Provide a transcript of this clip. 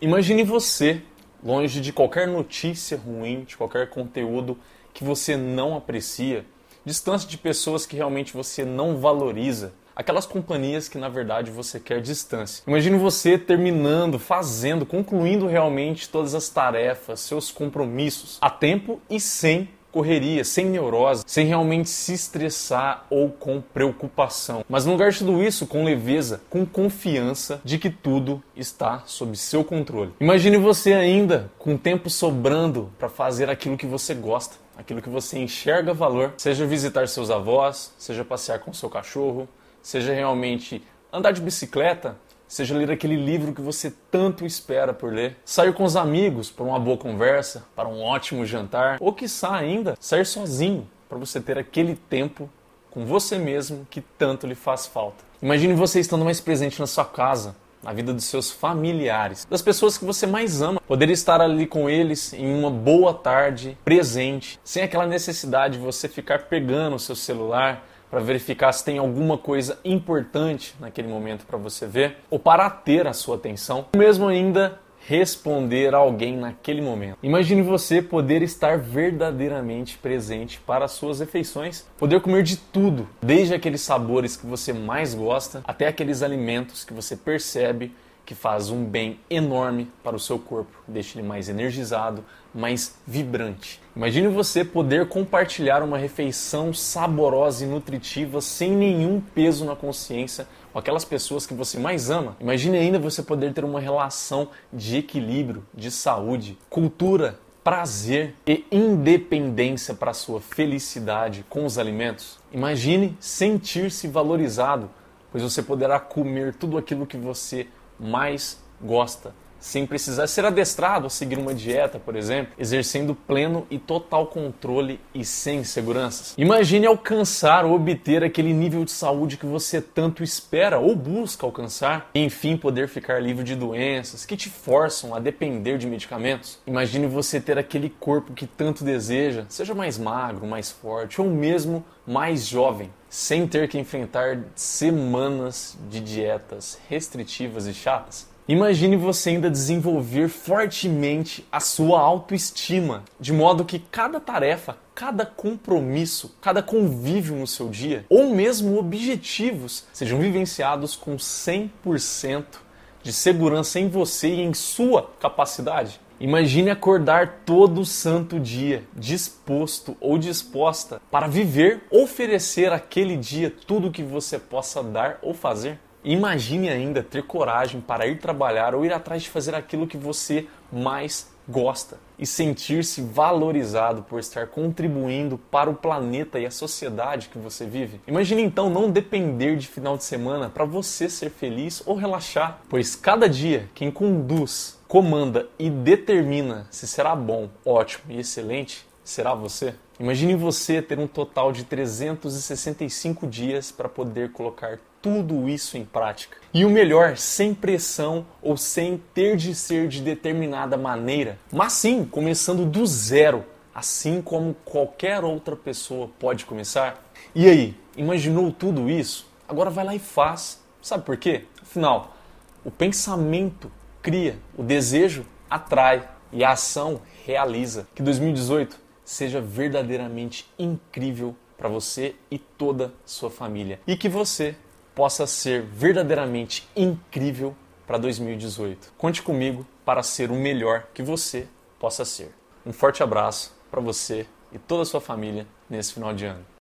Imagine você longe de qualquer notícia ruim, de qualquer conteúdo que você não aprecia, distância de pessoas que realmente você não valoriza, aquelas companhias que na verdade você quer distância. Imagine você terminando, fazendo, concluindo realmente todas as tarefas, seus compromissos a tempo e sem correria, sem neurose, sem realmente se estressar ou com preocupação. Mas no lugar de tudo isso, com leveza, com confiança de que tudo está sob seu controle. Imagine você ainda com tempo sobrando para fazer aquilo que você gosta, aquilo que você enxerga valor, seja visitar seus avós, seja passear com seu cachorro, seja realmente andar de bicicleta, seja ler aquele livro que você tanto espera por ler, sair com os amigos para uma boa conversa, para um ótimo jantar, ou quiçá ainda sair sozinho para você ter aquele tempo com você mesmo que tanto lhe faz falta. Imagine você estando mais presente na sua casa, na vida dos seus familiares, das pessoas que você mais ama, poder estar ali com eles em uma boa tarde, presente, sem aquela necessidade de você ficar pegando o seu celular, para verificar se tem alguma coisa importante naquele momento para você ver, ou para ter a sua atenção, ou mesmo ainda responder a alguém naquele momento. Imagine você poder estar verdadeiramente presente para as suas refeições, poder comer de tudo, desde aqueles sabores que você mais gosta até aqueles alimentos que você percebe que faz um bem enorme para o seu corpo, deixa ele mais energizado, mais vibrante. Imagine você poder compartilhar uma refeição saborosa e nutritiva sem nenhum peso na consciência com aquelas pessoas que você mais ama. Imagine ainda você poder ter uma relação de equilíbrio, de saúde, cultura, prazer e independência para a sua felicidade com os alimentos. Imagine sentir-se valorizado, pois você poderá comer tudo aquilo que você mais gosta, sem precisar ser adestrado a seguir uma dieta, por exemplo, exercendo pleno e total controle e sem inseguranças. Imagine alcançar ou obter aquele nível de saúde que você tanto espera ou busca alcançar, e enfim poder ficar livre de doenças que te forçam a depender de medicamentos. Imagine você ter aquele corpo que tanto deseja, seja mais magro, mais forte ou mesmo mais jovem, sem ter que enfrentar semanas de dietas restritivas e chatas. Imagine você ainda desenvolver fortemente a sua autoestima, de modo que cada tarefa, cada compromisso, cada convívio no seu dia, ou mesmo objetivos, sejam vivenciados com 100% de segurança em você e em sua capacidade. Imagine acordar todo santo dia, disposto ou disposta para viver, oferecer aquele dia tudo o que você possa dar ou fazer. Imagine ainda ter coragem para ir trabalhar ou ir atrás de fazer aquilo que você mais gosta e sentir-se valorizado por estar contribuindo para o planeta e a sociedade que você vive. Imagine então não depender de final de semana para você ser feliz ou relaxar, pois cada dia quem conduz, comanda e determina se será bom, ótimo e excelente será você. Imagine você ter um total de 365 dias para poder colocar tudo isso em prática. E o melhor, sem pressão ou sem ter de ser de determinada maneira, mas sim começando do zero, assim como qualquer outra pessoa pode começar. E aí, imaginou tudo isso? Agora vai lá e faz. Sabe por quê? Afinal, o pensamento cria, o desejo atrai e a ação realiza. Que 2018 seja verdadeiramente incrível para você e toda sua família. E que você possa ser verdadeiramente incrível para 2018. Conte comigo para ser o melhor que você possa ser. Um forte abraço para você e toda a sua família nesse final de ano.